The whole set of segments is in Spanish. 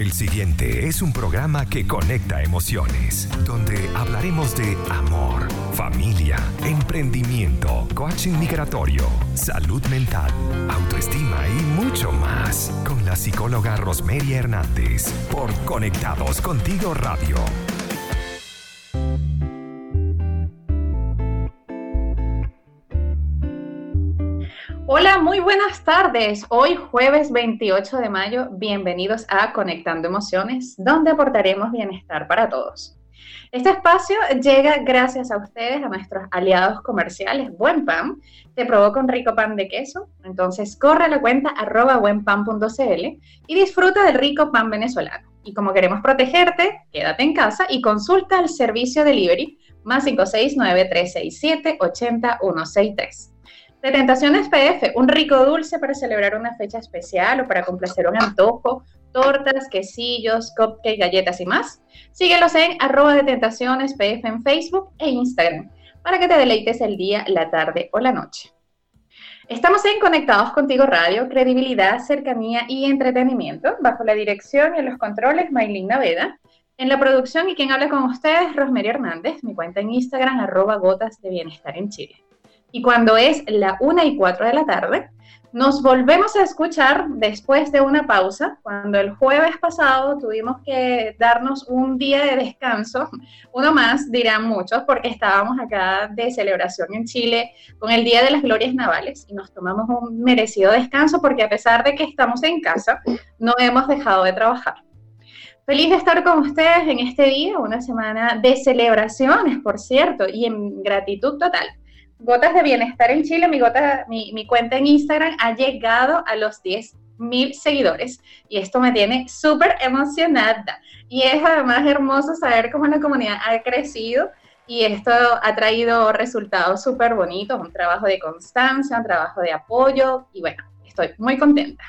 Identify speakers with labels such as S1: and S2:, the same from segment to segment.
S1: El siguiente es un programa que conecta emociones, donde hablaremos de amor, familia, emprendimiento, coaching migratorio, salud mental, autoestima y mucho más con la psicóloga Rosmeria Hernández por Conectados Contigo Radio.
S2: Muy buenas tardes. Hoy jueves 28 de mayo, bienvenidos a Conectando Emociones, donde aportaremos bienestar para todos. Este espacio llega gracias a ustedes, a nuestros aliados comerciales. Buen Pan te provoca un rico pan de queso. Entonces corre a la cuenta arroba buenpan.cl y disfruta del rico pan venezolano. Y como queremos protegerte, quédate en casa y consulta el servicio delivery más 569-367-80163. De Tentaciones PF, un rico dulce para celebrar una fecha especial o para complacer un antojo, tortas, quesillos, cupcakes, galletas y más. Síguelos en arroba de Tentaciones PF en Facebook e Instagram para que te deleites el día, la tarde o la noche. Estamos en Conectados Contigo Radio, credibilidad, cercanía y entretenimiento, bajo la dirección y en los controles Maylin Naveda. En la producción y quien habla con ustedes, Rosemary Hernández, mi cuenta en Instagram, arroba gotas de bienestar en Chile. Y cuando es la una y cuatro de la tarde, nos volvemos a escuchar después de una pausa, cuando el jueves pasado tuvimos que darnos un día de descanso, uno más dirán muchos, porque estábamos acá de celebración en Chile con el Día de las Glorias Navales y nos tomamos un merecido descanso porque a pesar de que estamos en casa, no hemos dejado de trabajar. Feliz de estar con ustedes en este día, una semana de celebraciones, por cierto, y en gratitud total Gotas de Bienestar en Chile, mi, cuenta en Instagram ha llegado a los 10 mil seguidores y esto me tiene súper emocionada. Y es además hermoso saber cómo la comunidad ha crecido y esto ha traído resultados súper bonitos, un trabajo de constancia, un trabajo de apoyo y bueno, estoy muy contenta.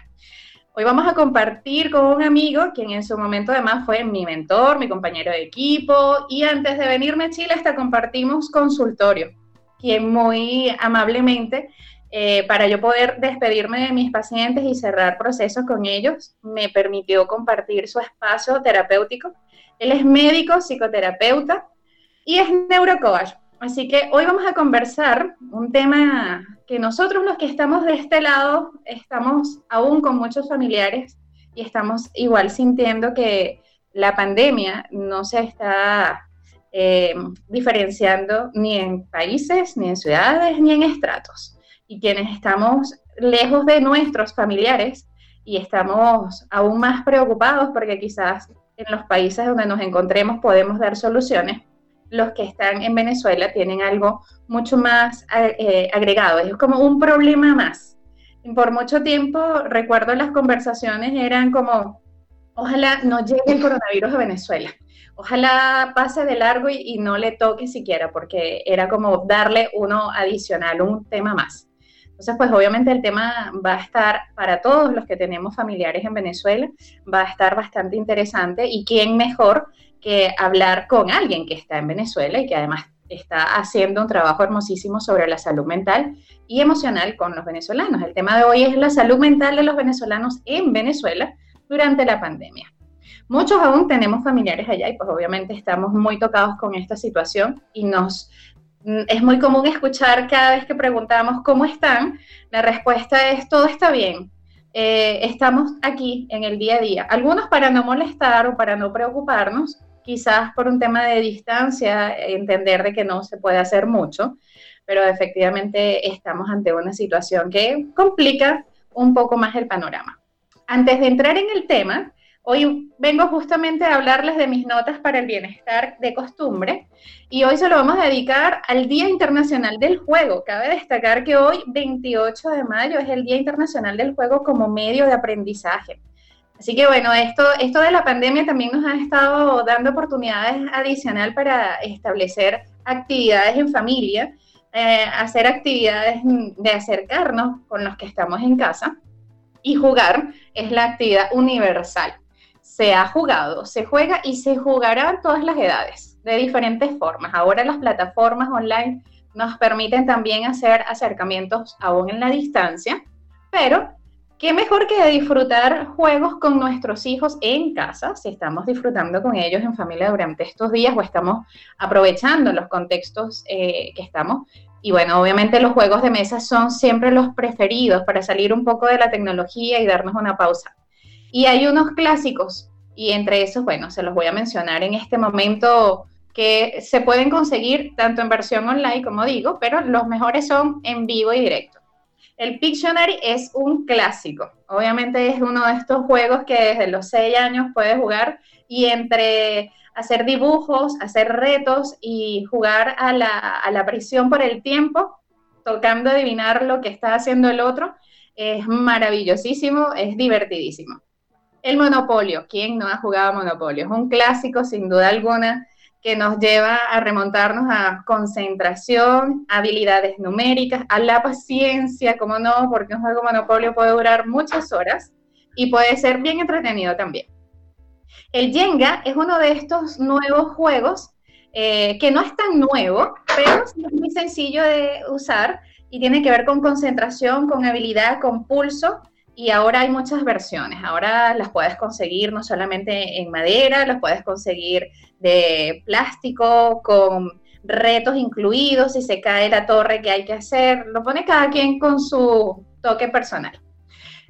S2: Hoy vamos a compartir con un amigo, quien en su momento además fue mi mentor, mi compañero de equipo, y antes de venirme a Chile hasta compartimos consultorio quien muy amablemente, eh, para yo poder despedirme de mis pacientes y cerrar procesos con ellos, me permitió compartir su espacio terapéutico. Él es médico, psicoterapeuta y es neurocoach. Así que hoy vamos a conversar un tema que nosotros los que estamos de este lado estamos aún con muchos familiares y estamos igual sintiendo que la pandemia no se está eh, diferenciando ni en países, ni en ciudades, ni en estratos. Y quienes estamos lejos de nuestros familiares y estamos aún más preocupados porque quizás en los países donde nos encontremos podemos dar soluciones, los que están en Venezuela tienen algo mucho más eh, agregado, es como un problema más. Por mucho tiempo recuerdo las conversaciones eran como, ojalá no llegue el coronavirus a Venezuela ojalá pase de largo y, no le toque siquiera, porque era como darle uno adicional, un tema más. Entonces, pues obviamente el tema va a estar para todos los que tenemos familiares en Venezuela, va a estar bastante interesante y quién mejor que hablar con alguien que está en Venezuela y que además está haciendo un trabajo hermosísimo sobre la salud mental y emocional con los venezolanos. El tema de hoy es la salud mental de los venezolanos en Venezuela durante la pandemia. Muchos aún tenemos familiares allá y pues obviamente estamos muy tocados con esta situación y nos mm, es muy común escuchar cada vez que preguntamos cómo están, la respuesta es todo está bien. Eh, estamos aquí en el día a día. Algunos para no molestar o para no preocuparnos, quizás por un tema de distancia, entender de que no se puede hacer mucho, pero efectivamente estamos ante una situación que complica un poco más el panorama. Antes de entrar en el tema, Hoy vengo justamente a hablarles de mis notas para el bienestar de costumbre y hoy se lo vamos a dedicar al Día Internacional del Juego. Cabe destacar que hoy, 28 de mayo, es el Día Internacional del Juego como medio de aprendizaje. Así que bueno, esto, esto de la pandemia también nos ha estado dando oportunidades adicional para establecer actividades en familia, eh, hacer actividades de acercarnos con los que estamos en casa y jugar es la actividad universal se ha jugado, se juega y se jugará en todas las edades, de diferentes formas. Ahora las plataformas online nos permiten también hacer acercamientos aún en la distancia, pero qué mejor que disfrutar juegos con nuestros hijos en casa, si estamos disfrutando con ellos en familia durante estos días o estamos aprovechando los contextos eh, que estamos. Y bueno, obviamente los juegos de mesa son siempre los preferidos para salir un poco de la tecnología y darnos una pausa. Y hay unos clásicos, y entre esos, bueno, se los voy a mencionar en este momento que se pueden conseguir tanto en versión online, como digo, pero los mejores son en vivo y directo. El Pictionary es un clásico. Obviamente es uno de estos juegos que desde los seis años puedes jugar y entre hacer dibujos, hacer retos y jugar a la, a la prisión por el tiempo, tocando adivinar lo que está haciendo el otro, es maravillosísimo, es divertidísimo. El Monopolio, ¿quién no ha jugado Monopolio? Es un clásico sin duda alguna que nos lleva a remontarnos a concentración, habilidades numéricas, a la paciencia, como no, porque un juego Monopolio puede durar muchas horas y puede ser bien entretenido también. El Jenga es uno de estos nuevos juegos eh, que no es tan nuevo, pero es muy sencillo de usar y tiene que ver con concentración, con habilidad, con pulso y ahora hay muchas versiones. Ahora las puedes conseguir no solamente en madera, las puedes conseguir de plástico, con retos incluidos, si se cae la torre que hay que hacer. Lo pone cada quien con su toque personal.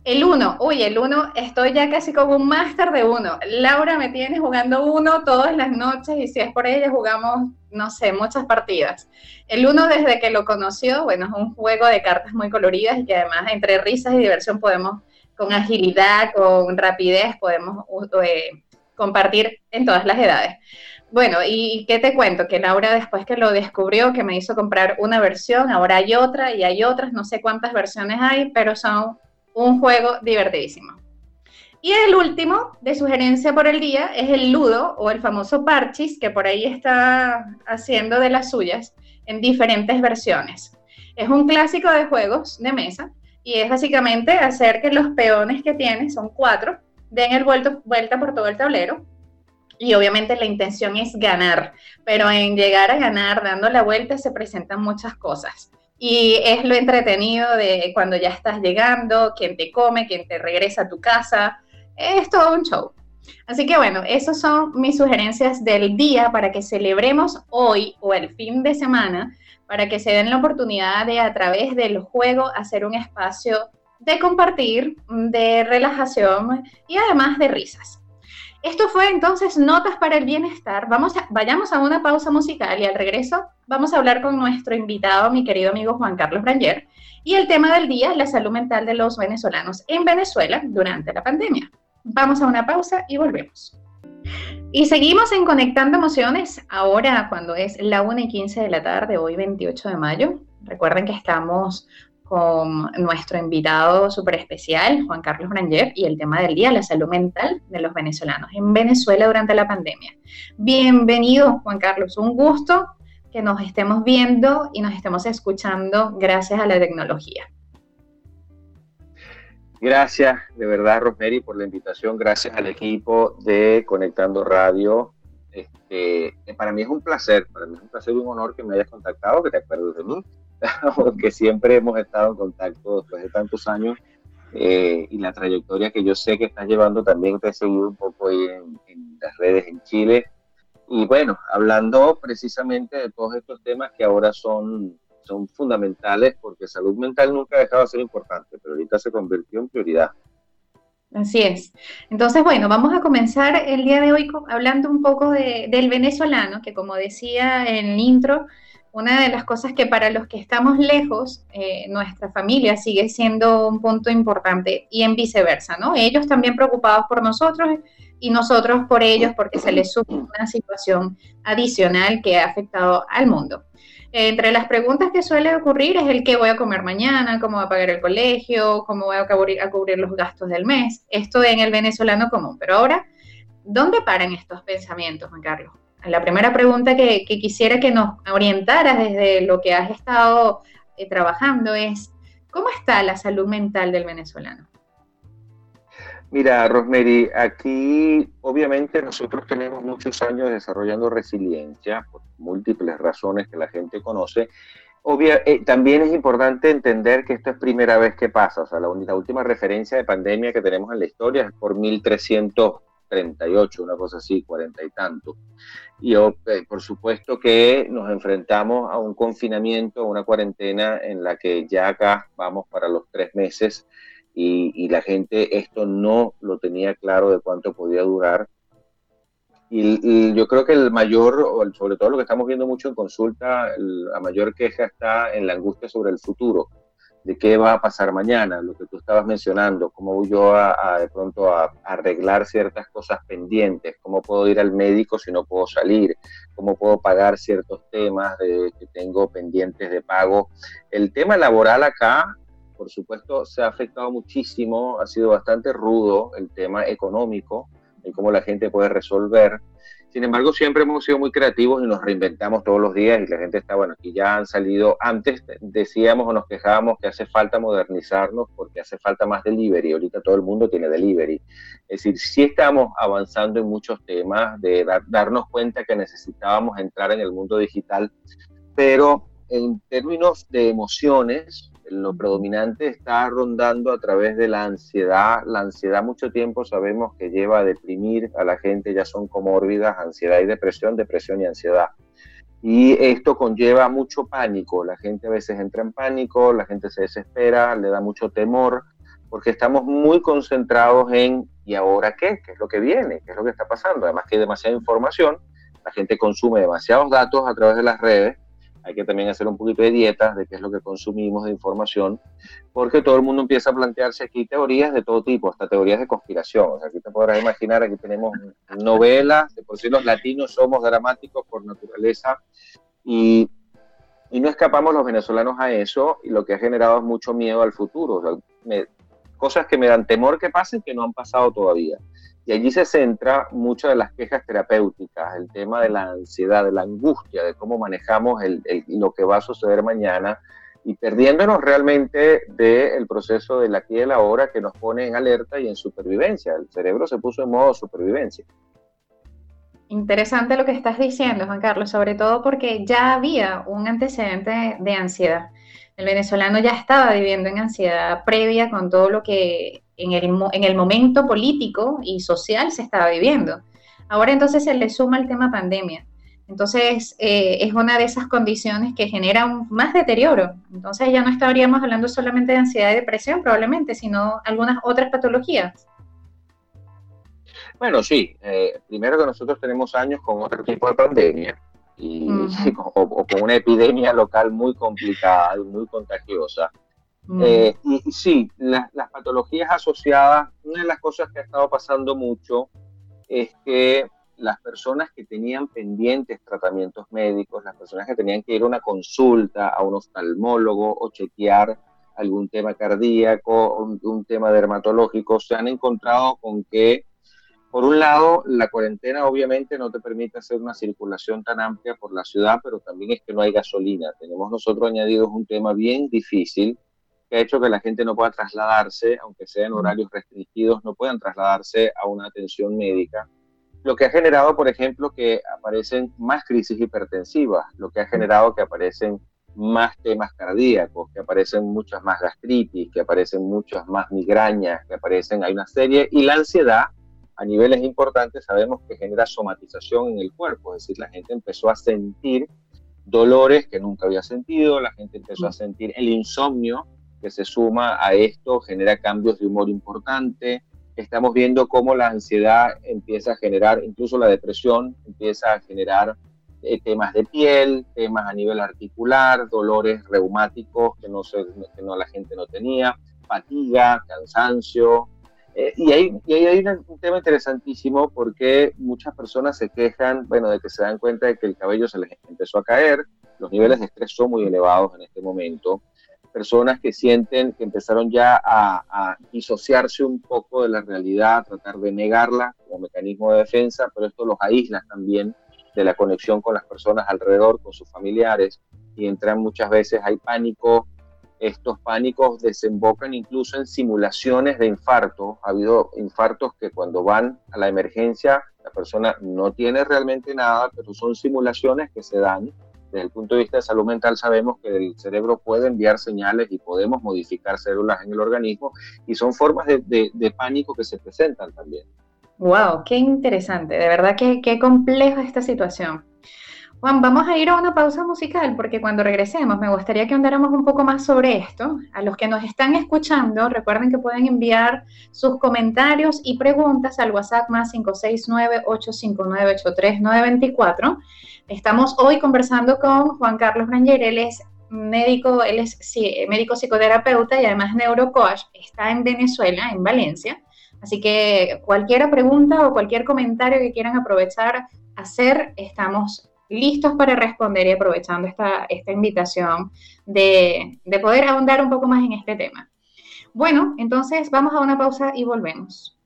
S2: El 1, uy, el 1, estoy ya casi como un máster de 1. Laura me tiene jugando 1 todas las noches y si es por ella jugamos, no sé, muchas partidas. El 1 desde que lo conoció, bueno, es un juego de cartas muy coloridas y que además entre risas y diversión podemos, con agilidad, con rapidez, podemos eh, compartir en todas las edades. Bueno, ¿y qué te cuento? Que Laura después que lo descubrió, que me hizo comprar una versión, ahora hay otra y hay otras, no sé cuántas versiones hay, pero son un juego divertidísimo. Y el último de sugerencia por el día es el Ludo o el famoso Parchis, que por ahí está haciendo de las suyas en diferentes versiones. Es un clásico de juegos de mesa y es básicamente hacer que los peones que tienes, son cuatro, den el vuelto, vuelta por todo el tablero. Y obviamente la intención es ganar, pero en llegar a ganar dando la vuelta se presentan muchas cosas y es lo entretenido de cuando ya estás llegando, quién te come, quién te regresa a tu casa, es todo un show. Así que bueno, esas son mis sugerencias del día para que celebremos hoy o el fin de semana, para que se den la oportunidad de a través del juego hacer un espacio de compartir, de relajación y además de risas. Esto fue entonces Notas para el Bienestar. Vamos vayamos a una pausa musical y al regreso vamos a hablar con nuestro invitado, mi querido amigo Juan Carlos Branger. Y el tema del día es la salud mental de los venezolanos en Venezuela durante la pandemia. Vamos a una pausa y volvemos. Y seguimos en Conectando Emociones, ahora cuando es la 1 y 15 de la tarde, hoy 28 de mayo. Recuerden que estamos con nuestro invitado súper especial, Juan Carlos Branger, y el tema del día, la salud mental de los venezolanos en Venezuela durante la pandemia. Bienvenido, Juan Carlos, un gusto que nos estemos viendo y nos estemos escuchando gracias a la tecnología.
S3: Gracias, de verdad, Rosemary, por la invitación. Gracias al equipo de Conectando Radio. Este, para mí es un placer, para mí es un placer y un honor que me hayas contactado, que te acuerdes de mí porque siempre hemos estado en contacto después de tantos años eh, y la trayectoria que yo sé que estás llevando también te he seguido un poco ahí en, las redes en Chile. Y bueno, hablando precisamente de todos estos temas que ahora son, son fundamentales, porque salud mental nunca ha dejado de ser importante, pero ahorita se convirtió en prioridad.
S2: Así es. Entonces, bueno, vamos a comenzar el día de hoy hablando un poco del venezolano, que como decía en el intro, una de las cosas que para los que estamos lejos, eh, nuestra familia sigue siendo un punto importante y en viceversa, ¿no? Ellos también preocupados por nosotros y nosotros por ellos porque se les sube una situación adicional que ha afectado al mundo. Entre las preguntas que suele ocurrir es el qué voy a comer mañana, cómo voy a pagar el colegio, cómo voy a cubrir, a cubrir los gastos del mes. Esto en el venezolano común. Pero ahora, ¿dónde paran estos pensamientos, Juan Carlos? La primera pregunta que, quisiera que nos orientaras desde lo que has estado eh, trabajando es, ¿cómo está la salud mental del venezolano?
S3: Mira, Rosemary, aquí obviamente nosotros tenemos muchos años desarrollando resiliencia por múltiples razones que la gente conoce Obvia, eh, también es importante entender que esto es primera vez que pasa. O sea, la, la, última referencia de pandemia que tenemos en la historia es por 1338, una cosa así, cuarenta y tanto. Y eh, por supuesto que nos enfrentamos a un confinamiento, a una cuarentena en la que ya acá vamos para los tres meses y, y la gente esto no lo tenía claro de cuánto podía durar. Y, yo creo que el mayor, sobre todo lo que estamos viendo mucho en consulta, la mayor queja está en la angustia sobre el futuro, de qué va a pasar mañana, lo que tú estabas mencionando, cómo voy yo a, de pronto a, arreglar ciertas cosas pendientes, cómo puedo ir al médico si no puedo salir, cómo puedo pagar ciertos temas que tengo pendientes de pago. El tema laboral acá, por supuesto, se ha afectado muchísimo, ha sido bastante rudo el tema económico y cómo la gente puede resolver. Sin embargo, siempre hemos sido muy creativos y nos reinventamos todos los días y la gente está, bueno, aquí ya han salido, antes decíamos o nos quejábamos que hace falta modernizarnos porque hace falta más delivery, ahorita todo el mundo tiene delivery. Es decir, sí estamos avanzando en muchos temas de darnos cuenta que necesitábamos entrar en el mundo digital, pero en términos de emociones, lo predominante está rondando a través de la ansiedad. La ansiedad mucho tiempo sabemos que lleva a deprimir a la gente, ya son comórbidas, ansiedad y depresión, depresión y ansiedad. Y esto conlleva mucho pánico, la gente a veces entra en pánico, la gente se desespera, le da mucho temor, porque estamos muy concentrados en ¿y ahora qué? ¿Qué es lo que viene? ¿Qué es lo que está pasando? Además que hay demasiada información, la gente consume demasiados datos a través de las redes hay que también hacer un poquito de dieta de qué es lo que consumimos de información, porque todo el mundo empieza a plantearse aquí teorías de todo tipo, hasta teorías de conspiración. O sea, aquí te podrás imaginar, aquí tenemos novelas, de por sí los latinos somos dramáticos por naturaleza, y, y no escapamos los venezolanos a eso, y lo que ha generado es mucho miedo al futuro. O sea, cosas que me dan temor que pasen que no han pasado todavía. Y allí se centra muchas de las quejas terapéuticas, el tema de la ansiedad, de la angustia, de cómo manejamos el, lo que va a suceder mañana y perdiéndonos realmente del proceso de la aquí y la ahora que nos pone en alerta y en supervivencia. El cerebro se puso en modo supervivencia.
S2: Interesante lo que estás diciendo, Juan Carlos, sobre todo porque ya había un antecedente de ansiedad. El venezolano ya estaba viviendo en ansiedad previa con todo lo que en el, en el momento político y social se estaba viviendo. Ahora entonces se le suma el tema pandemia. Entonces eh, es una de esas condiciones que genera más deterioro. Entonces ya no estaríamos hablando solamente de ansiedad y depresión probablemente, sino algunas otras patologías.
S3: Bueno, sí. Eh, primero que nosotros tenemos años con otro tipo de pandemia y, o, con una epidemia local muy complicada y muy contagiosa. Mm. Eh, y, sí, las patologías asociadas, una de las cosas que ha estado pasando mucho es que las personas que tenían pendientes tratamientos médicos, las personas que tenían que ir a una consulta a un oftalmólogo o chequear algún tema cardíaco, un, un tema dermatológico, se han encontrado con que, por un lado, la cuarentena obviamente no te permite hacer una circulación tan amplia por la ciudad, pero también es que no hay gasolina. Tenemos nosotros añadidos un tema bien difícil que ha hecho que la gente no pueda trasladarse, aunque sea en horarios restringidos, no puedan trasladarse a una atención médica. Lo que ha generado, por ejemplo, que aparecen más crisis hipertensivas, lo que ha generado que aparecen más temas cardíacos, que aparecen muchas más gastritis, que aparecen muchas más migrañas, que aparecen, hay una serie, y la ansiedad a niveles importantes sabemos que genera somatización en el cuerpo, es decir, la gente empezó a sentir dolores que nunca había sentido, la gente empezó a sentir el insomnio, que se suma a esto genera cambios de humor importante. Estamos viendo cómo la ansiedad empieza a generar, incluso la depresión empieza a generar eh, temas de piel, temas a nivel articular, dolores reumáticos que no, se, que no la gente no tenía, fatiga, cansancio. Eh, y, ahí, y hay un tema interesantísimo porque muchas personas se quejan, bueno, de que se dan cuenta de que el cabello se les empezó a caer, los niveles de estrés son muy elevados en este momento personas que sienten que empezaron ya a, disociarse un poco de la realidad, tratar de negarla como mecanismo de defensa, pero esto los aísla también de la conexión con las personas alrededor, con sus familiares, y entran muchas veces, hay pánico, estos pánicos desembocan incluso en simulaciones de infarto. Ha habido infartos que cuando van a la emergencia la persona no tiene realmente nada, pero son simulaciones que se dan desde el punto de vista de salud mental sabemos que el cerebro puede enviar señales y podemos modificar células en el organismo y son formas de, pánico que se presentan también.
S2: Wow, qué interesante, de verdad que qué compleja esta situación. Juan, vamos a ir a una pausa musical porque cuando regresemos me gustaría que andáramos un poco más sobre esto. A los que nos están escuchando, recuerden que pueden enviar sus comentarios y preguntas al WhatsApp más 569-859-83924. Estamos hoy conversando con Juan Carlos Ranger, él es médico, él es médico psicoterapeuta y además neurocoach, está en Venezuela, en Valencia. Así que cualquier pregunta o cualquier comentario que quieran aprovechar hacer, estamos listos para responder y aprovechando esta, esta invitación de, de poder ahondar un poco más en este tema. Bueno, entonces vamos a una pausa y volvemos.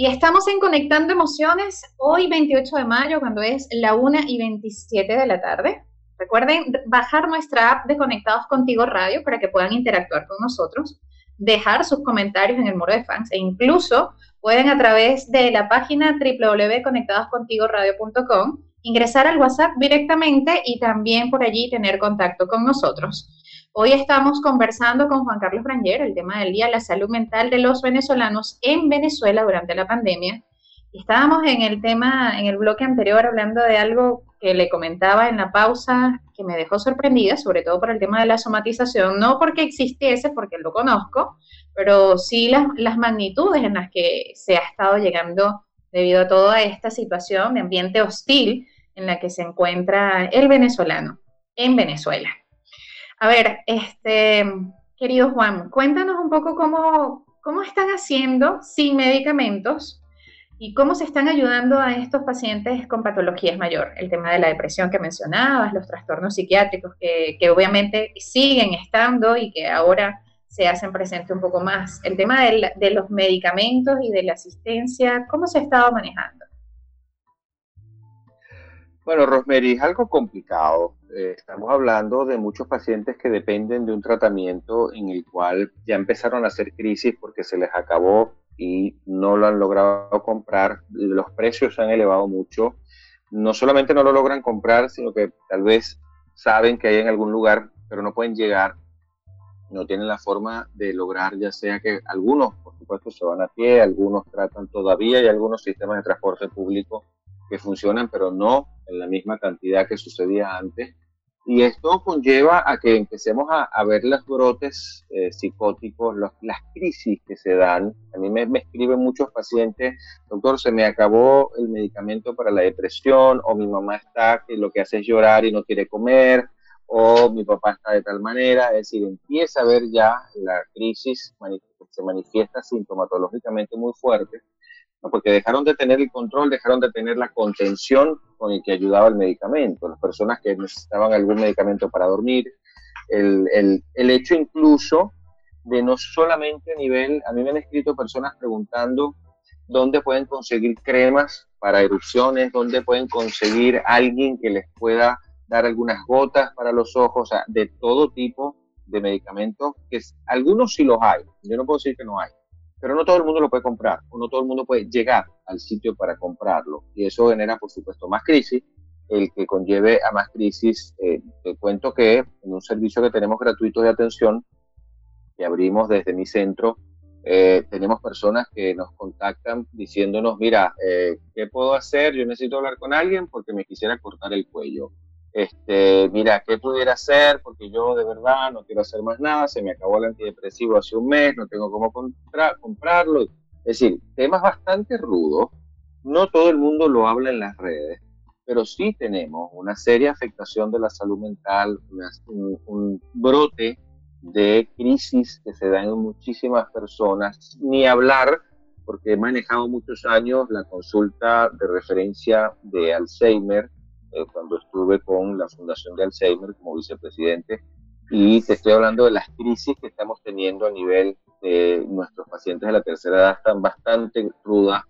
S2: Y estamos en Conectando Emociones hoy 28 de mayo, cuando es la 1 y 27 de la tarde. Recuerden bajar nuestra app de Conectados Contigo Radio para que puedan interactuar con nosotros, dejar sus comentarios en el muro de fans e incluso pueden a través de la página www.conectadoscontigoradio.com ingresar al WhatsApp directamente y también por allí tener contacto con nosotros. Hoy estamos conversando con Juan Carlos Branger, el tema del día, la salud mental de los venezolanos en Venezuela durante la pandemia. Estábamos en el tema, en el bloque anterior, hablando de algo que le comentaba en la pausa que me dejó sorprendida, sobre todo por el tema de la somatización, no porque existiese, porque lo conozco, pero sí las, las magnitudes en las que se ha estado llegando debido a toda esta situación de ambiente hostil en la que se encuentra el venezolano en Venezuela. A ver, este, querido Juan, cuéntanos un poco cómo, cómo están haciendo sin medicamentos y cómo se están ayudando a estos pacientes con patologías mayor. El tema de la depresión que mencionabas, los trastornos psiquiátricos que, que obviamente siguen estando y que ahora se hacen presente un poco más. El tema de los medicamentos y de la asistencia, ¿cómo se ha estado manejando?
S3: Bueno, Rosemary, es algo complicado. Eh, estamos hablando de muchos pacientes que dependen de un tratamiento en el cual ya empezaron a hacer crisis porque se les acabó y no lo han logrado comprar. Los precios se han elevado mucho. No solamente no lo logran comprar, sino que tal vez saben que hay en algún lugar, pero no pueden llegar no tienen la forma de lograr, ya sea que algunos, por supuesto, se van a pie, algunos tratan todavía y algunos sistemas de transporte público que funcionan, pero no en la misma cantidad que sucedía antes. Y esto conlleva a que empecemos a, ver los brotes eh, psicóticos, las crisis que se dan. A mí me, me, escriben muchos pacientes, doctor, se me acabó el medicamento para la depresión, o mi mamá está que lo que hace es llorar y no quiere comer, o mi papá está de tal manera, es decir, empieza a ver ya la crisis se manifiesta sintomatológicamente muy fuerte, porque dejaron de tener el control, dejaron de tener la contención con el que ayudaba el medicamento, las personas que necesitaban algún medicamento para dormir, el, el, el hecho incluso de no solamente a nivel, a mí me han escrito personas preguntando dónde pueden conseguir cremas para erupciones, dónde pueden conseguir alguien que les pueda dar algunas gotas para los ojos, o sea, de todo tipo de medicamentos, que algunos sí los hay, yo no puedo decir que no hay, pero no todo el mundo lo puede comprar, o no todo el mundo puede llegar al sitio para comprarlo, y eso genera, por supuesto, más crisis, el que conlleve a más crisis. Eh, te cuento que en un servicio que tenemos gratuito de atención, que abrimos desde mi centro, eh, tenemos personas que nos contactan diciéndonos, mira, eh, ¿qué puedo hacer? Yo necesito hablar con alguien porque me quisiera cortar el cuello este, mira, ¿qué pudiera hacer? Porque yo de verdad no quiero hacer más nada, se me acabó el antidepresivo hace un mes, no tengo cómo comprarlo. Es decir, temas bastante rudos, no todo el mundo lo habla en las redes, pero sí tenemos una seria afectación de la salud mental, un, un, brote de crisis que se da en muchísimas personas, ni hablar, porque he manejado muchos años la consulta de referencia de Alzheimer, eh, cuando estuve con la Fundación de Alzheimer como vicepresidente y te estoy hablando de las crisis que estamos teniendo a nivel de nuestros pacientes de la tercera edad, están bastante rudas.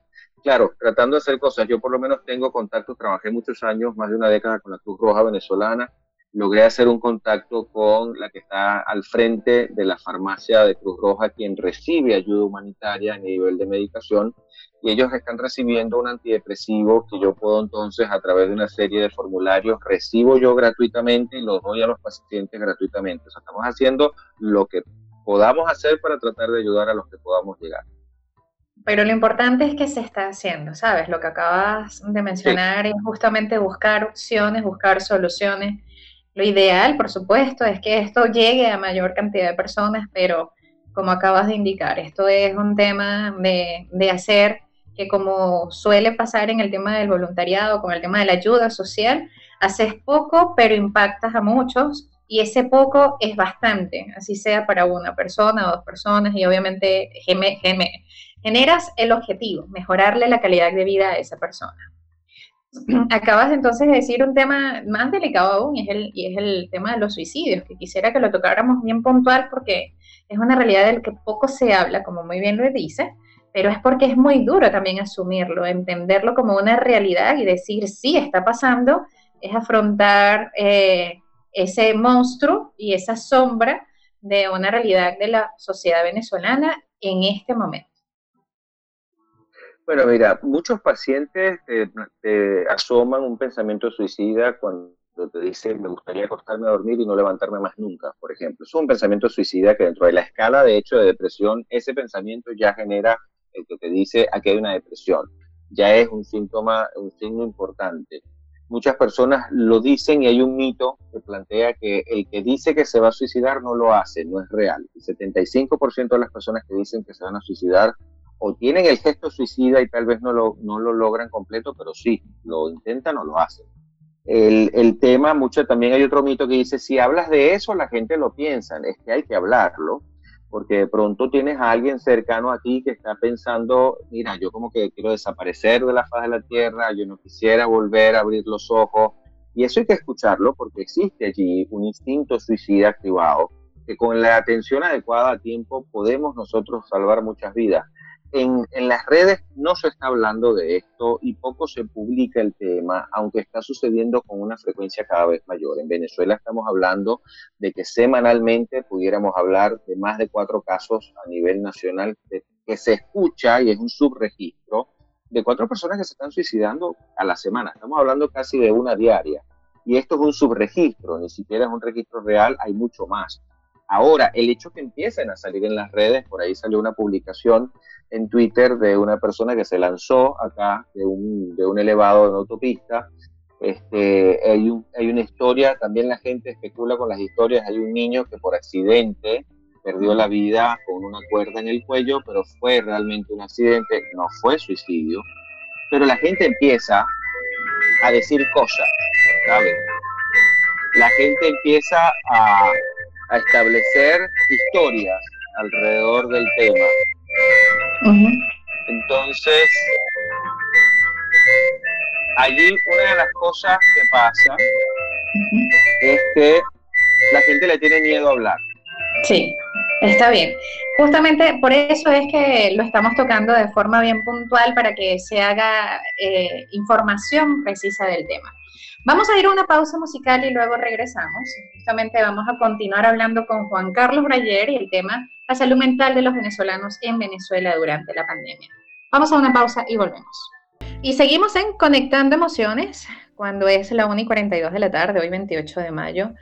S3: Claro, tratando de hacer cosas, yo por lo menos tengo contacto, trabajé muchos años, más de una década con la Cruz Roja venezolana, logré hacer un contacto con la que está al frente de la farmacia de Cruz Roja, quien recibe ayuda humanitaria a nivel de medicación, y ellos están recibiendo un antidepresivo que yo puedo entonces a través de una serie de formularios recibo yo gratuitamente y los doy a los pacientes gratuitamente. O sea, estamos haciendo lo que podamos hacer para tratar de ayudar a los que podamos llegar.
S2: Pero lo importante es que se está haciendo, ¿sabes? Lo que acabas de mencionar es justamente buscar opciones, buscar soluciones lo ideal, por supuesto, es que esto llegue a mayor cantidad de personas, pero como acabas de indicar, esto es un tema de, de hacer que como suele pasar en el tema del voluntariado, con el tema de la ayuda social, haces poco, pero impactas a muchos y ese poco es bastante, así sea para una persona o dos personas y obviamente generas el objetivo, mejorarle la calidad de vida a esa persona. Acabas entonces de decir un tema más delicado aún y es, el, tema de los suicidios, que quisiera que lo tocáramos bien puntual porque es una realidad del que poco se habla, como muy bien lo dice, pero es porque es muy duro también asumirlo, entenderlo como una realidad y decir, sí, está pasando, es afrontar eh, ese monstruo y esa sombra de una realidad de la sociedad venezolana en este momento.
S3: Bueno, mira, muchos pacientes te, asoman un pensamiento suicida cuando te dicen me gustaría acostarme a dormir y no levantarme más nunca, por ejemplo. Es un pensamiento suicida que dentro de la escala de hecho de depresión, ese pensamiento ya genera el que te dice aquí hay una depresión. Ya es un síntoma, un signo importante. Muchas personas lo dicen y hay un mito que plantea que el que dice que se va a suicidar no lo hace, no es real. El 75% de las personas que dicen que se van a suicidar o tienen el gesto suicida y tal vez no lo, no lo logran completo, pero sí, lo intentan o lo hacen. El, el, tema, mucho también hay otro mito que dice, si hablas de eso, la gente lo piensa, es que hay que hablarlo, porque de pronto tienes a alguien cercano a ti que está pensando, mira, yo como que quiero desaparecer de la faz de la tierra, yo no quisiera volver a abrir los ojos, y eso hay que escucharlo porque existe allí un instinto suicida activado, que con la atención adecuada a tiempo podemos nosotros salvar muchas vidas en, las redes no se está hablando de esto y poco se publica el tema, aunque está sucediendo con una frecuencia cada vez mayor. En Venezuela estamos hablando de que semanalmente pudiéramos hablar de más de cuatro casos a nivel nacional que se escucha y es un subregistro de cuatro personas que se están suicidando a la semana. Estamos hablando casi de una diaria. Y esto es un subregistro, ni siquiera es un registro real, hay mucho más. Ahora, el hecho que empiecen a salir en las redes, por ahí salió una publicación en Twitter de una persona que se lanzó acá de un, de un elevado en autopista. Este, hay, hay una historia, también la gente especula con las historias, hay un niño que por accidente perdió la vida con una cuerda en el cuello, pero fue realmente un accidente, no fue suicidio. Pero la gente empieza a decir cosas, ¿sabes? La gente empieza a, a establecer historias alrededor del tema. Entonces, allí una de las cosas que pasa es que la gente le tiene miedo a hablar.
S2: Sí, está bien. Justamente por eso es que lo estamos tocando de forma bien puntual para que se haga eh, información precisa del tema. Vamos a ir a una pausa musical y luego regresamos. Justamente vamos a continuar hablando con Juan Carlos Brayer y el tema la salud mental de los venezolanos en Venezuela durante la pandemia. Vamos a una pausa y volvemos. Y seguimos en Conectando Emociones, cuando es la 1 y 42 de la tarde, hoy 28 de mayo.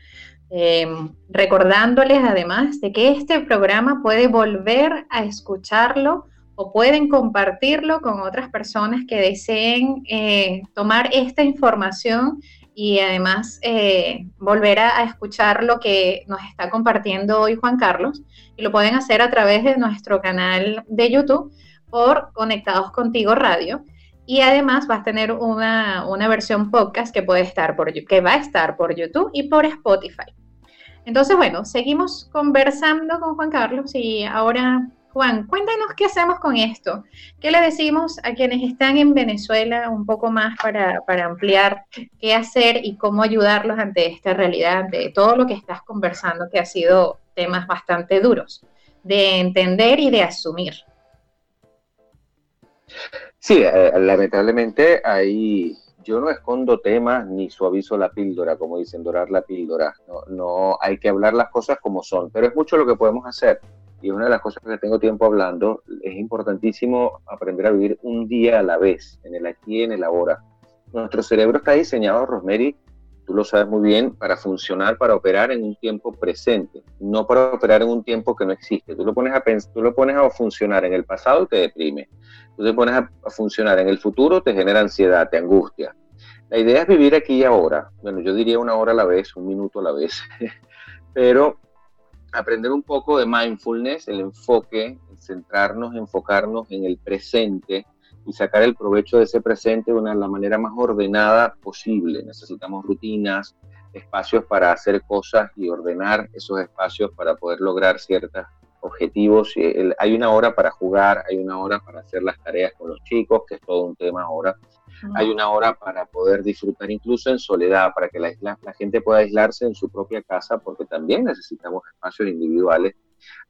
S2: Em, recordándoles además de que este programa puede volver a escucharlo o pueden compartirlo con otras personas que deseen eh, tomar esta información y además eh, volver a, escuchar lo que nos está compartiendo hoy Juan Carlos. Y lo pueden hacer a través de nuestro canal de YouTube por Conectados Contigo Radio. Y además vas a tener una, una versión podcast que, puede estar por, que va a estar por YouTube y por Spotify. Entonces, bueno, seguimos conversando con Juan Carlos y ahora Juan, cuéntanos qué hacemos con esto. ¿Qué le decimos a quienes están en Venezuela un poco más para, ampliar qué hacer y cómo ayudarlos ante esta realidad, de todo lo que estás conversando, que ha sido temas bastante duros de entender y de asumir?
S3: Sí, eh, lamentablemente hay yo no escondo temas ni suavizo la píldora, como dicen, dorar la píldora. No, no hay que hablar las cosas como son, pero es mucho lo que podemos hacer. Y una de las cosas que tengo tiempo hablando, es importantísimo aprender a vivir un día a la vez, en el aquí y en el ahora. Nuestro cerebro está diseñado, Rosemary, tú lo sabes muy bien, para funcionar, para operar en un tiempo presente, no para operar en un tiempo que no existe. Tú lo pones a, tú lo pones a funcionar en el pasado y te deprime. Tú te pones a, funcionar en el futuro, te genera ansiedad, te angustia. La idea es vivir aquí y ahora. Bueno, yo diría una hora a la vez, un minuto a la vez, pero aprender un poco de mindfulness, el enfoque, centrarnos, enfocarnos en el presente, y sacar el provecho de ese presente de una, la manera más ordenada posible. Necesitamos rutinas, espacios para hacer cosas y ordenar esos espacios para poder lograr ciertos objetivos. Hay una hora para jugar, hay una hora para hacer las tareas con los chicos, que es todo un tema ahora. Hay una hora para poder disfrutar incluso en soledad, para que la, gente pueda aislarse en su propia casa, porque también necesitamos espacios individuales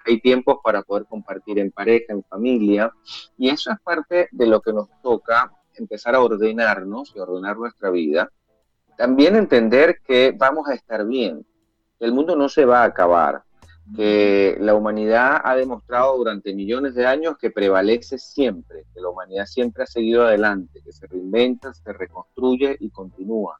S3: hay tiempos para poder compartir en pareja, en familia, y eso es parte de lo que nos toca empezar a ordenarnos y ordenar nuestra vida. También entender que vamos a estar bien, que el mundo no se va a acabar, que la humanidad ha demostrado durante millones de años que prevalece siempre, que la humanidad siempre ha seguido adelante, que se reinventa, se reconstruye y continúa.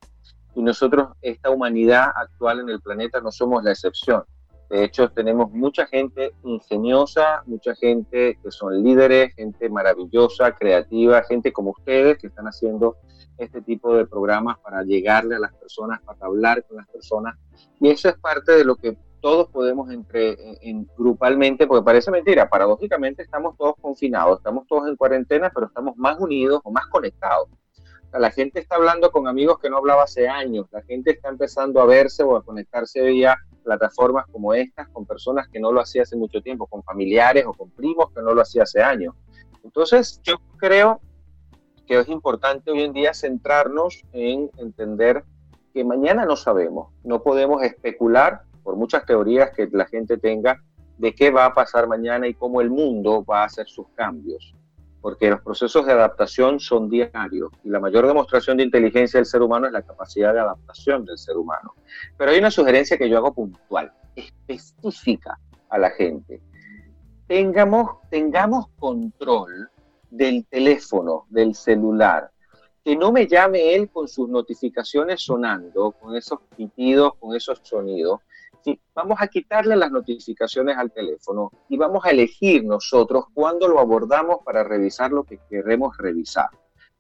S3: Y nosotros, esta humanidad actual en el planeta, no somos la excepción. De hecho, tenemos mucha gente ingeniosa, mucha gente que son líderes, gente maravillosa, creativa, gente como ustedes que están haciendo este tipo de programas para llegarle a las personas, para hablar con las personas. Y eso es parte de lo que todos podemos entre en, grupalmente, porque parece mentira, paradójicamente estamos todos confinados, estamos todos en cuarentena, pero estamos más unidos o más conectados. la gente está hablando con amigos que no hablaba hace años, la gente está empezando a verse o a conectarse vía plataformas como estas con personas que no lo hacía hace mucho tiempo, con familiares o con primos que no lo hacía hace años. Entonces, yo creo que es importante hoy en día centrarnos en entender que mañana no sabemos, no podemos especular por muchas teorías que la gente tenga de qué va a pasar mañana y cómo el mundo va a hacer sus cambios porque los procesos de adaptación son diarios y la mayor demostración de inteligencia del ser humano es la capacidad de adaptación del ser humano. Pero hay una sugerencia que yo hago puntual, específica a la gente. Tengamos, tengamos control del teléfono, del celular, que no me llame él con sus notificaciones sonando, con esos pitidos, con esos sonidos, vamos a quitarle las notificaciones al teléfono y vamos a elegir nosotros cuándo lo abordamos para revisar lo que queremos revisar.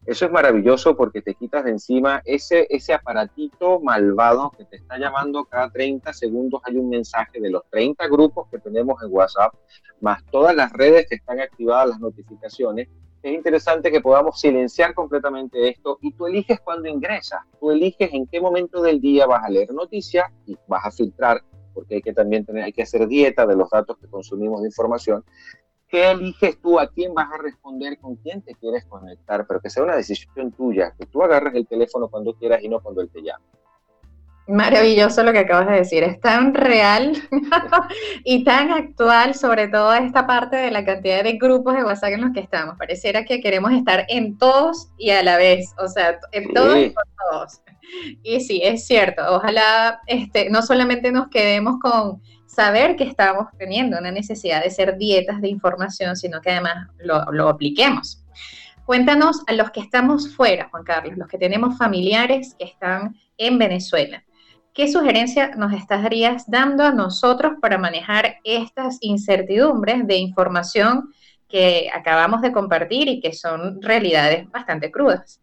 S3: Eso es maravilloso porque te quitas de encima ese, ese aparatito malvado que te está llamando cada 30 segundos. Hay un mensaje de los 30 grupos que tenemos en WhatsApp, más todas las redes que están activadas las notificaciones. Es interesante que podamos silenciar completamente esto y tú eliges cuándo ingresas. Tú eliges en qué momento del día vas a leer noticias y vas a filtrar porque hay que también tener, hay que hacer dieta de los datos que consumimos de información. ¿Qué eliges tú? ¿A quién vas a responder? ¿Con quién te quieres conectar? Pero que sea una decisión tuya, que tú agarres el teléfono cuando quieras y no cuando él te llame.
S2: Maravilloso lo que acabas de decir, es tan real y tan actual, sobre todo esta parte de la cantidad de grupos de WhatsApp en los que estamos. Pareciera que queremos estar en todos y a la vez, o sea, en todos y con todos. Y sí, es cierto, ojalá este, no solamente nos quedemos con saber que estamos teniendo una necesidad de ser dietas de información, sino que además lo, lo apliquemos. Cuéntanos a los que estamos fuera, Juan Carlos, los que tenemos familiares que están en Venezuela. ¿Qué sugerencia nos estarías dando a nosotros para manejar estas incertidumbres de información que acabamos de compartir y que son realidades bastante crudas?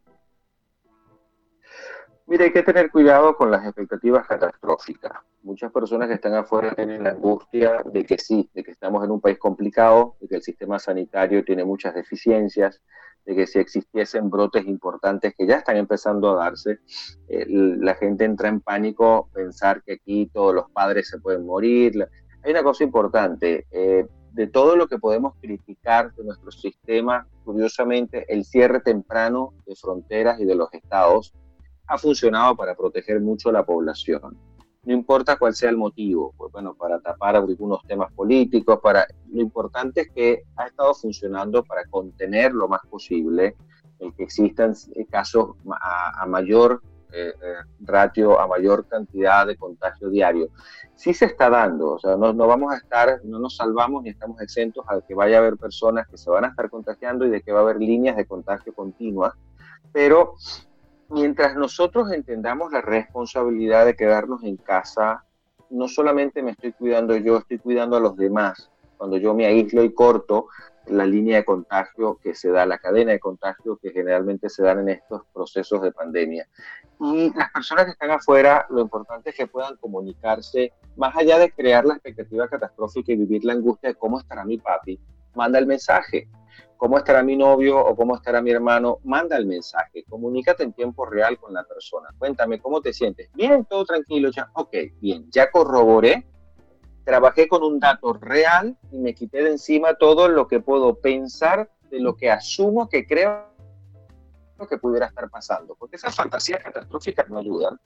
S3: Mire, hay que tener cuidado con las expectativas catastróficas. Muchas personas que están afuera tienen la angustia de que sí, de que estamos en un país complicado, de que el sistema sanitario tiene muchas deficiencias, de que si existiesen brotes importantes que ya están empezando a darse, eh, la gente entra en pánico pensar que aquí todos los padres se pueden morir. Hay una cosa importante, eh, de todo lo que podemos criticar de nuestro sistema, curiosamente, el cierre temprano de fronteras y de los estados ha funcionado para proteger mucho a la población. No importa cuál sea el motivo, pues bueno, para tapar algunos temas políticos, para lo importante es que ha estado funcionando para contener lo más posible el que existan casos a, mayor eh, eh, ratio, a mayor cantidad de contagio diario. Sí se está dando, o sea, no, no, vamos a estar, no nos salvamos ni estamos exentos a que vaya a haber personas que se van a estar contagiando y de que va a haber líneas de contagio continuas, pero mientras nosotros entendamos la responsabilidad de quedarnos en casa, no solamente me estoy cuidando yo, estoy cuidando a los demás. Cuando yo me aíslo y corto la línea de contagio que se da, la cadena de contagio que generalmente se dan en estos procesos de pandemia. Y las personas que están afuera, lo importante es que puedan comunicarse, más allá de crear la expectativa catastrófica y vivir la angustia de cómo estará mi papi, manda el mensaje cómo estará mi novio o cómo estará mi hermano, manda el mensaje, comunícate en tiempo real con la persona. Cuéntame cómo te sientes. Bien, todo tranquilo, ya. Ok, bien, ya corroboré, trabajé con un dato real y me quité de encima todo lo que puedo pensar de lo que asumo que creo que pudiera estar pasando, porque esas fantasías catastróficas no ayudan.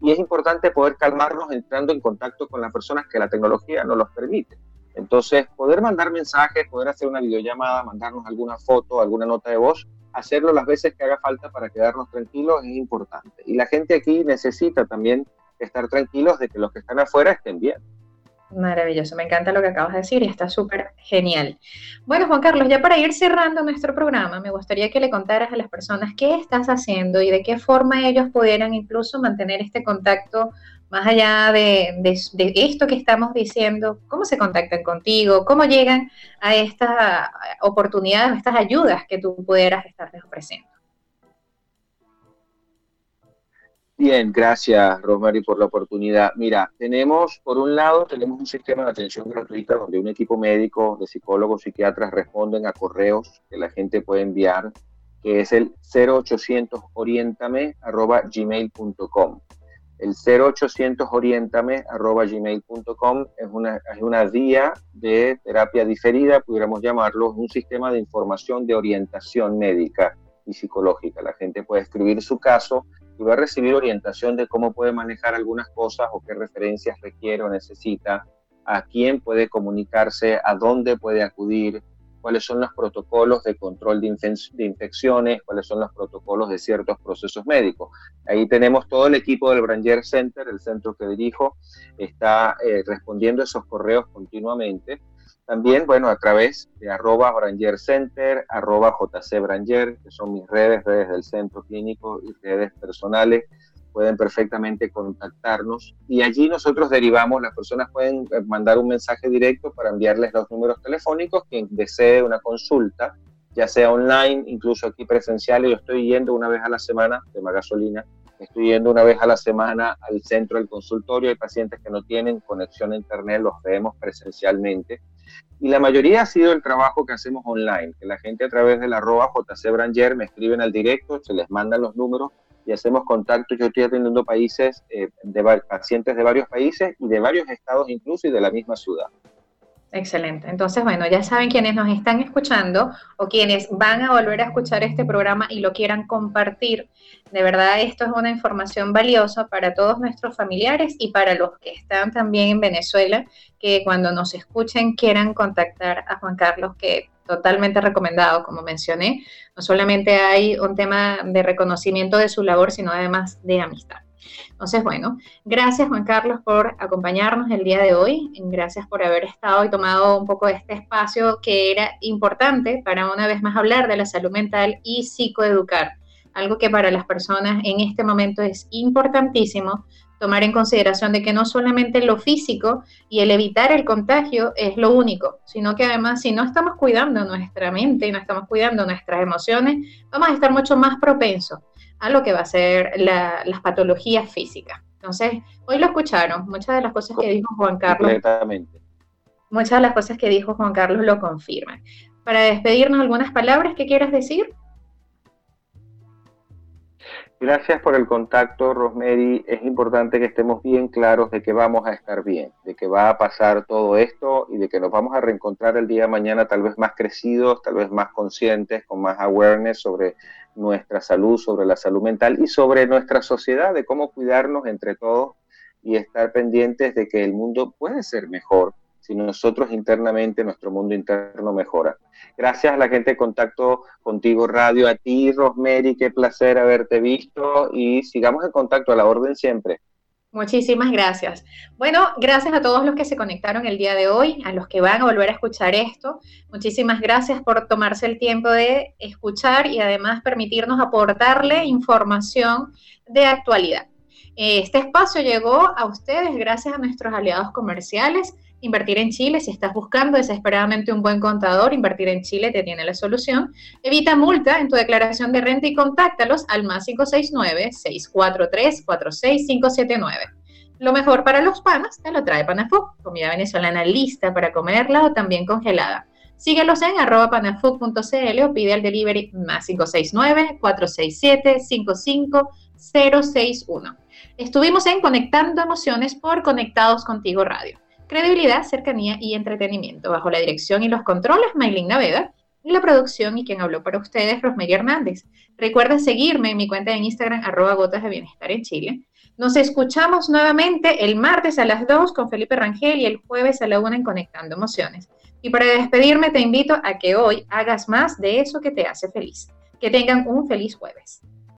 S3: Y es importante poder calmarnos entrando en contacto con las personas que la tecnología no los permite. Entonces, poder mandar mensajes, poder hacer una videollamada, mandarnos alguna foto, alguna nota de voz, hacerlo las veces que haga falta para quedarnos tranquilos es importante. Y la gente aquí necesita también estar tranquilos de que los que están afuera estén bien.
S2: Maravilloso, me encanta lo que acabas de decir y está súper genial. Bueno, Juan Carlos, ya para ir cerrando nuestro programa, me gustaría que le contaras a las personas qué estás haciendo y de qué forma ellos pudieran incluso mantener este contacto más allá de, esto que estamos diciendo, cómo se contactan contigo, cómo llegan a estas oportunidades, a estas ayudas que tú pudieras estarles ofreciendo.
S3: Bien, gracias Rosemary por la oportunidad. Mira, tenemos, por un lado, tenemos un sistema de atención gratuita donde un equipo médico de psicólogos, psiquiatras responden a correos que la gente puede enviar, que es el 0800 orientame gmail.com. El 0800 orientame arroba es una, es una vía de terapia diferida, pudiéramos llamarlo, un sistema de información de orientación médica y psicológica. La gente puede escribir su caso y va a recibir orientación de cómo puede manejar algunas cosas o qué referencias requiere o necesita, a quién puede comunicarse, a dónde puede acudir, cuáles son los protocolos de control de, infecciones, cuáles son los protocolos de ciertos procesos médicos. Ahí tenemos todo el equipo del Branger Center, el centro que dirijo, está eh, respondiendo esos correos continuamente. También, bueno, a través de arroba Branger arroba JC Branger, que son mis redes, redes del centro clínico y redes personales pueden perfectamente contactarnos y allí nosotros derivamos, las personas pueden eh, mandar un mensaje directo para enviarles los números telefónicos, quien desee una consulta, ya sea online, incluso aquí presencial, yo estoy yendo una vez a la semana, de gasolina, estoy yendo una vez a la semana al centro del consultorio, hay pacientes que no tienen conexión a internet, los vemos presencialmente. Y la mayoría ha sido el trabajo que hacemos online, que la gente a través de la arroba JC Branger me escriben al directo, se les mandan los números y hacemos contacto. Yo estoy atendiendo países, eh, pacientes de varios países y de varios estados incluso y de la misma ciudad.
S2: Excelente. Entonces, bueno, ya saben quienes nos están escuchando o quienes van a volver a escuchar este programa y lo quieran compartir. De verdad, esto es una información valiosa para todos nuestros familiares y para los que están también en Venezuela, que cuando nos escuchen quieran contactar a Juan Carlos, que totalmente recomendado, como mencioné. No solamente hay un tema de reconocimiento de su labor, sino además de amistad. Entonces, bueno, gracias Juan Carlos por acompañarnos el día de hoy. Gracias por haber estado y tomado un poco de este espacio que era importante para una vez más hablar de la salud mental y psicoeducar. Algo que para las personas en este momento es importantísimo, tomar en consideración de que no solamente lo físico y el evitar el contagio es lo único, sino que además si no estamos cuidando nuestra mente y no estamos cuidando nuestras emociones, vamos a estar mucho más propensos a lo que va a ser las patologías físicas. Entonces, hoy lo escucharon, muchas de las cosas que dijo Juan Carlos. Muchas de las cosas que dijo Juan Carlos lo confirman. Para despedirnos, algunas palabras que quieras decir.
S3: Gracias por el contacto, Rosemary. Es importante que estemos bien claros de que vamos a estar bien, de que va a pasar todo esto y de que nos vamos a reencontrar el día de mañana tal vez más crecidos, tal vez más conscientes, con más awareness sobre nuestra salud, sobre la salud mental y sobre nuestra sociedad, de cómo cuidarnos entre todos y estar pendientes de que el mundo puede ser mejor si nosotros internamente, nuestro mundo interno mejora. Gracias a la gente de Contacto Contigo Radio, a ti, Rosemary, qué placer haberte visto y sigamos en contacto a la orden siempre.
S2: Muchísimas gracias. Bueno, gracias a todos los que se conectaron el día de hoy, a los que van a volver a escuchar esto. Muchísimas gracias por tomarse el tiempo de escuchar y además permitirnos aportarle información de actualidad. Este espacio llegó a ustedes gracias a nuestros aliados comerciales Invertir en Chile, si estás buscando desesperadamente un buen contador, Invertir en Chile te tiene la solución. Evita multa en tu declaración de renta y contáctalos al más 569-643-46579. Lo mejor para los panas te lo trae Panafood, comida venezolana lista para comerla o también congelada. Síguelos en arroba panafood.cl o pide al delivery más 569-467-55061. Estuvimos en Conectando Emociones por Conectados Contigo Radio credibilidad, cercanía y entretenimiento, bajo la dirección y los controles Maylin Naveda, y la producción y quien habló para ustedes, Rosmery Hernández. Recuerda seguirme en mi cuenta en Instagram, arroba gotas de bienestar en Chile. Nos escuchamos nuevamente el martes a las 2 con Felipe Rangel y el jueves a la 1 en Conectando Emociones. Y para despedirme te invito a que hoy hagas más de eso que te hace feliz. Que tengan un feliz jueves.